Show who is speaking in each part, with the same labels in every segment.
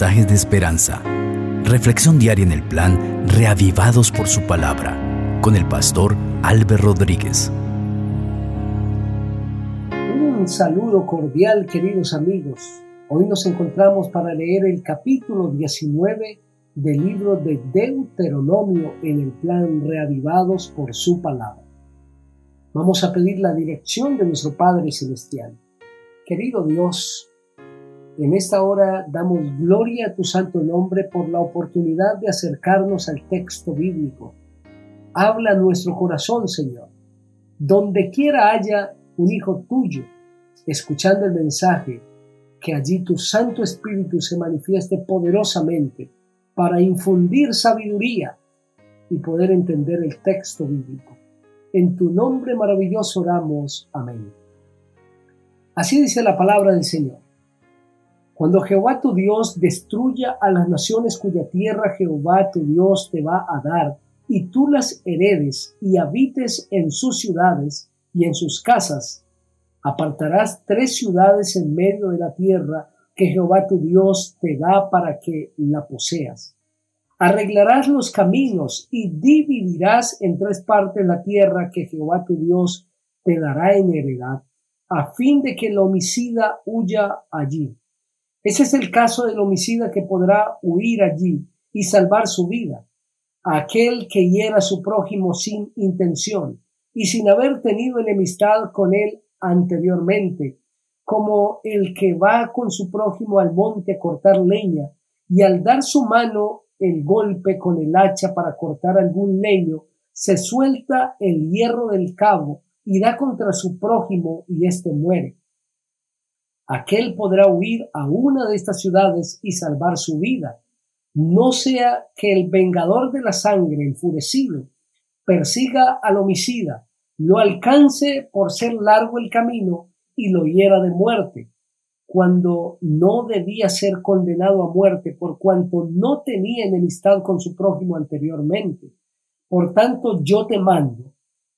Speaker 1: de esperanza. Reflexión diaria en el plan Reavivados por su palabra con el pastor Álvaro Rodríguez.
Speaker 2: Un saludo cordial queridos amigos. Hoy nos encontramos para leer el capítulo 19 del libro de Deuteronomio en el plan Reavivados por su palabra. Vamos a pedir la dirección de nuestro Padre Celestial. Querido Dios, en esta hora damos gloria a tu santo nombre por la oportunidad de acercarnos al texto bíblico. Habla nuestro corazón, Señor. Donde quiera haya un hijo tuyo, escuchando el mensaje, que allí tu Santo Espíritu se manifieste poderosamente para infundir sabiduría y poder entender el texto bíblico. En tu nombre maravilloso oramos. Amén. Así dice la palabra del Señor. Cuando Jehová tu Dios destruya a las naciones cuya tierra Jehová tu Dios te va a dar, y tú las heredes y habites en sus ciudades y en sus casas, apartarás tres ciudades en medio de la tierra que Jehová tu Dios te da para que la poseas. Arreglarás los caminos y dividirás en tres partes la tierra que Jehová tu Dios te dará en heredad, a fin de que el homicida huya allí ese es el caso del homicida que podrá huir allí y salvar su vida. Aquel que hiera a su prójimo sin intención y sin haber tenido enemistad con él anteriormente, como el que va con su prójimo al monte a cortar leña y al dar su mano el golpe con el hacha para cortar algún leño, se suelta el hierro del cabo y da contra su prójimo y éste muere aquel podrá huir a una de estas ciudades y salvar su vida. No sea que el vengador de la sangre, enfurecido, persiga al homicida, lo alcance por ser largo el camino y lo hiera de muerte, cuando no debía ser condenado a muerte por cuanto no tenía enemistad con su prójimo anteriormente. Por tanto, yo te mando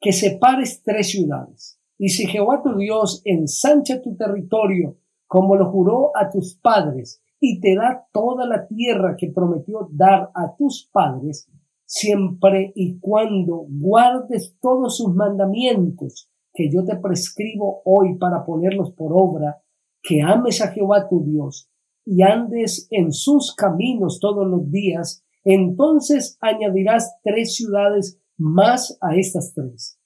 Speaker 2: que separes tres ciudades y si Jehová tu Dios ensancha tu territorio, como lo juró a tus padres, y te da toda la tierra que prometió dar a tus padres, siempre y cuando guardes todos sus mandamientos que yo te prescribo hoy para ponerlos por obra, que ames a Jehová tu Dios y andes en sus caminos todos los días, entonces añadirás tres ciudades más a estas tres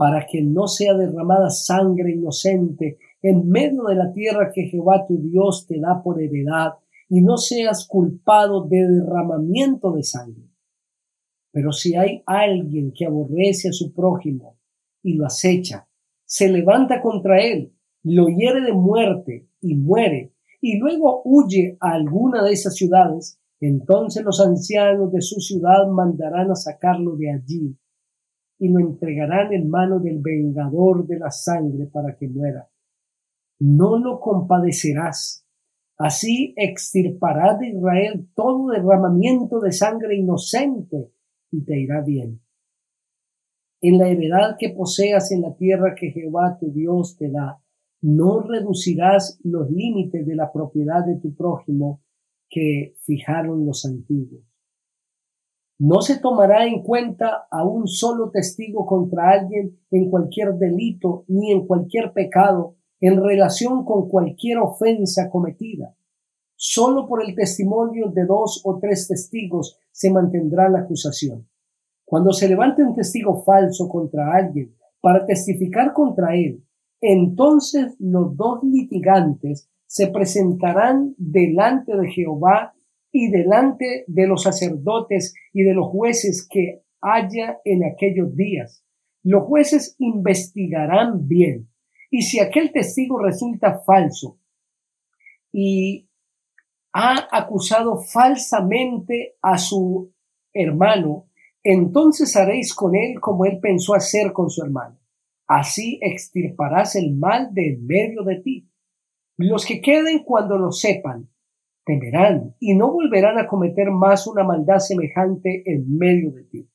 Speaker 2: para que no sea derramada sangre inocente en medio de la tierra que Jehová tu Dios te da por heredad, y no seas culpado de derramamiento de sangre. Pero si hay alguien que aborrece a su prójimo y lo acecha, se levanta contra él, lo hiere de muerte y muere, y luego huye a alguna de esas ciudades, entonces los ancianos de su ciudad mandarán a sacarlo de allí y lo entregarán en mano del vengador de la sangre para que muera. No lo compadecerás. Así extirparás de Israel todo derramamiento de sangre inocente y te irá bien. En la heredad que poseas en la tierra que Jehová tu Dios te da, no reducirás los límites de la propiedad de tu prójimo que fijaron los antiguos no se tomará en cuenta a un solo testigo contra alguien en cualquier delito ni en cualquier pecado en relación con cualquier ofensa cometida. Solo por el testimonio de dos o tres testigos se mantendrá la acusación. Cuando se levante un testigo falso contra alguien para testificar contra él, entonces los dos litigantes se presentarán delante de Jehová y delante de los sacerdotes y de los jueces que haya en aquellos días. Los jueces investigarán bien y si aquel testigo resulta falso y ha acusado falsamente a su hermano, entonces haréis con él como él pensó hacer con su hermano. Así extirparás el mal de en medio de ti. Los que queden cuando lo sepan temerán y no volverán a cometer más una maldad semejante en medio de ti.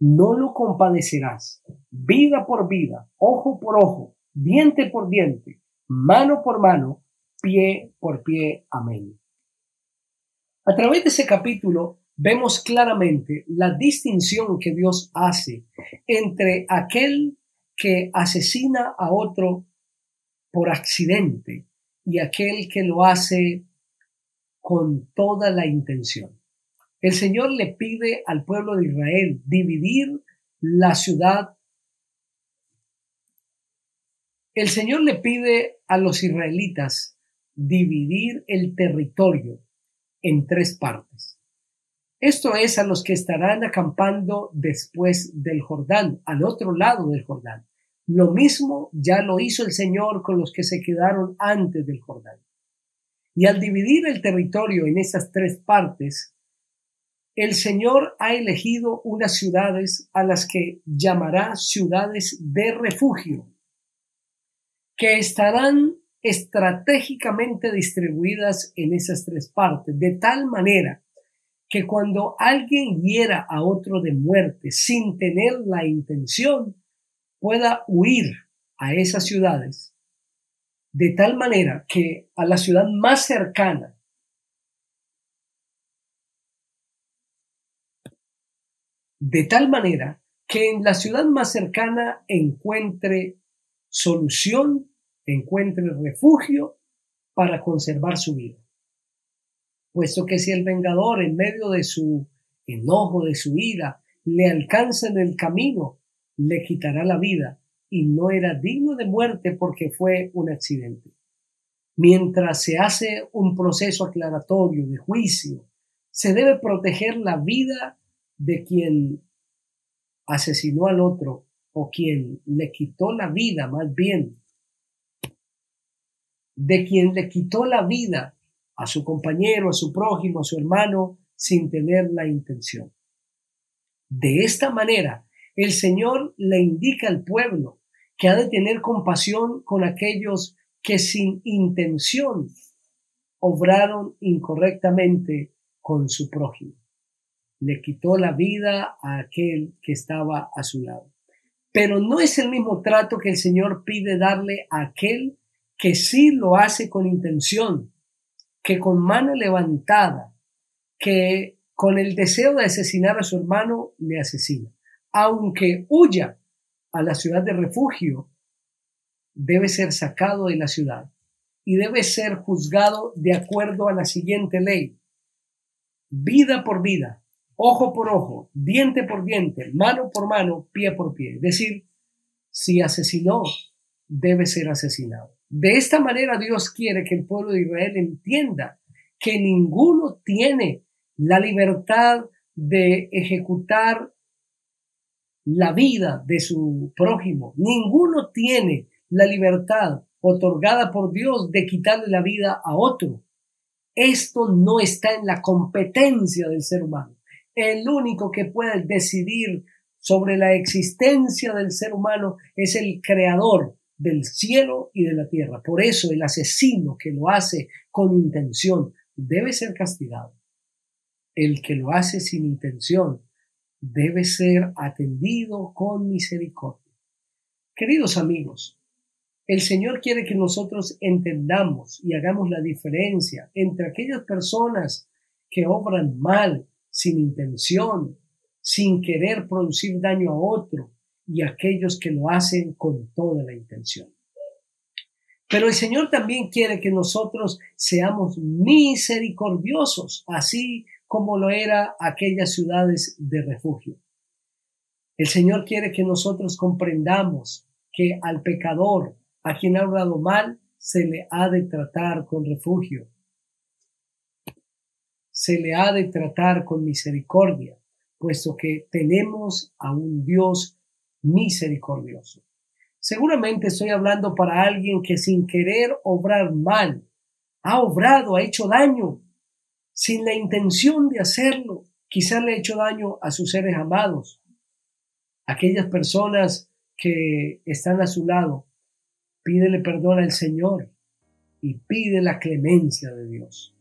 Speaker 2: No lo compadecerás, vida por vida, ojo por ojo, diente por diente, mano por mano, pie por pie. Amén. A través de ese capítulo vemos claramente la distinción que Dios hace entre aquel que asesina a otro por accidente y aquel que lo hace con toda la intención. El Señor le pide al pueblo de Israel dividir la ciudad. El Señor le pide a los israelitas dividir el territorio en tres partes. Esto es a los que estarán acampando después del Jordán, al otro lado del Jordán. Lo mismo ya lo hizo el Señor con los que se quedaron antes del Jordán. Y al dividir el territorio en esas tres partes, el Señor ha elegido unas ciudades a las que llamará ciudades de refugio, que estarán estratégicamente distribuidas en esas tres partes, de tal manera que cuando alguien hiera a otro de muerte sin tener la intención, pueda huir a esas ciudades, de tal manera que a la ciudad más cercana de tal manera que en la ciudad más cercana encuentre solución encuentre refugio para conservar su vida. Puesto que si el vengador en medio de su enojo, de su ira, le alcanza en el camino, le quitará la vida y no era digno de muerte porque fue un accidente. Mientras se hace un proceso aclaratorio de juicio, se debe proteger la vida de quien asesinó al otro o quien le quitó la vida más bien de quien le quitó la vida a su compañero, a su prójimo, a su hermano, sin tener la intención. De esta manera, el Señor le indica al pueblo que ha de tener compasión con aquellos que sin intención obraron incorrectamente con su prójimo. Le quitó la vida a aquel que estaba a su lado. Pero no es el mismo trato que el Señor pide darle a aquel que sí lo hace con intención, que con mano levantada, que con el deseo de asesinar a su hermano le asesina. Aunque huya a la ciudad de refugio, debe ser sacado de la ciudad y debe ser juzgado de acuerdo a la siguiente ley. Vida por vida, ojo por ojo, diente por diente, mano por mano, pie por pie. Es decir, si asesinó, debe ser asesinado. De esta manera Dios quiere que el pueblo de Israel entienda que ninguno tiene la libertad de ejecutar la vida de su prójimo. Ninguno tiene la libertad otorgada por Dios de quitarle la vida a otro. Esto no está en la competencia del ser humano. El único que puede decidir sobre la existencia del ser humano es el creador, del cielo y de la tierra. Por eso el asesino que lo hace con intención debe ser castigado. El que lo hace sin intención debe ser atendido con misericordia. Queridos amigos, el Señor quiere que nosotros entendamos y hagamos la diferencia entre aquellas personas que obran mal, sin intención, sin querer producir daño a otro, y aquellos que lo hacen con toda la intención. Pero el Señor también quiere que nosotros seamos misericordiosos, así como lo era aquellas ciudades de refugio. El Señor quiere que nosotros comprendamos que al pecador, a quien ha obrado mal, se le ha de tratar con refugio. Se le ha de tratar con misericordia, puesto que tenemos a un Dios misericordioso. Seguramente estoy hablando para alguien que sin querer obrar mal, ha obrado, ha hecho daño, sin la intención de hacerlo. Quizás le ha hecho daño a sus seres amados, aquellas personas que están a su lado. Pídele perdón al Señor y pide la clemencia de Dios.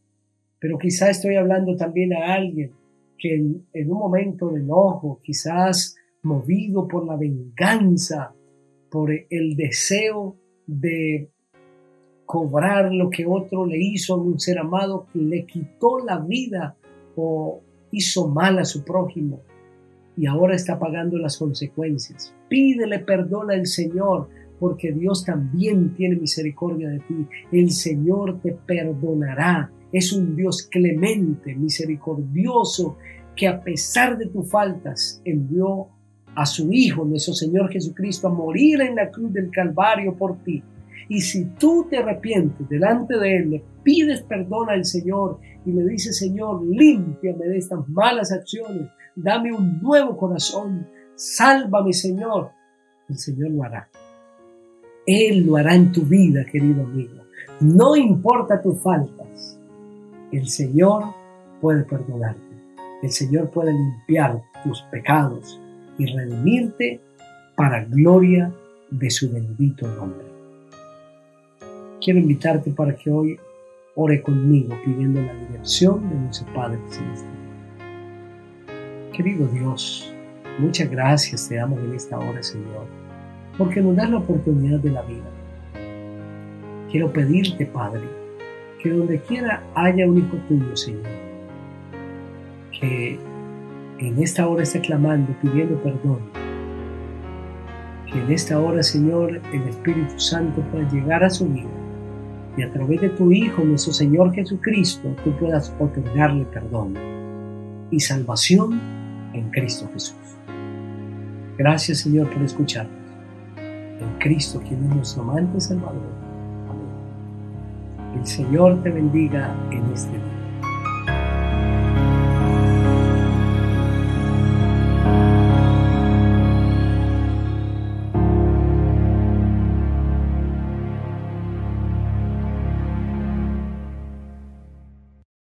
Speaker 2: Pero quizás estoy hablando también a alguien que en, en un momento de enojo, quizás movido por la venganza, por el deseo de cobrar lo que otro le hizo a un ser amado, que le quitó la vida o hizo mal a su prójimo y ahora está pagando las consecuencias. Pídele perdón al Señor porque Dios también tiene misericordia de ti. El Señor te perdonará. Es un Dios clemente, misericordioso, que a pesar de tus faltas envió a su Hijo, nuestro Señor Jesucristo, a morir en la cruz del Calvario por ti. Y si tú te arrepientes delante de Él, le pides perdón al Señor y le dices, Señor, límpiame de estas malas acciones, dame un nuevo corazón, sálvame, Señor, el Señor lo hará. Él lo hará en tu vida, querido amigo. No importa tus faltas, el Señor puede perdonarte. El Señor puede limpiar tus pecados y redimirte para gloria de su bendito nombre. Quiero invitarte para que hoy ore conmigo pidiendo la dirección de nuestro Padre Celestial. Querido Dios, muchas gracias te damos en esta hora, Señor, porque nos das la oportunidad de la vida. Quiero pedirte, Padre, que donde quiera haya un hijo tuyo, Señor, que en esta hora esté clamando, pidiendo perdón. Que en esta hora, Señor, el Espíritu Santo pueda llegar a su vida y a través de tu Hijo, nuestro Señor Jesucristo, tú puedas otorgarle perdón y salvación en Cristo Jesús. Gracias, Señor, por escucharnos. En Cristo, quien es nuestro amante Salvador. Amén. El Señor te bendiga en este día.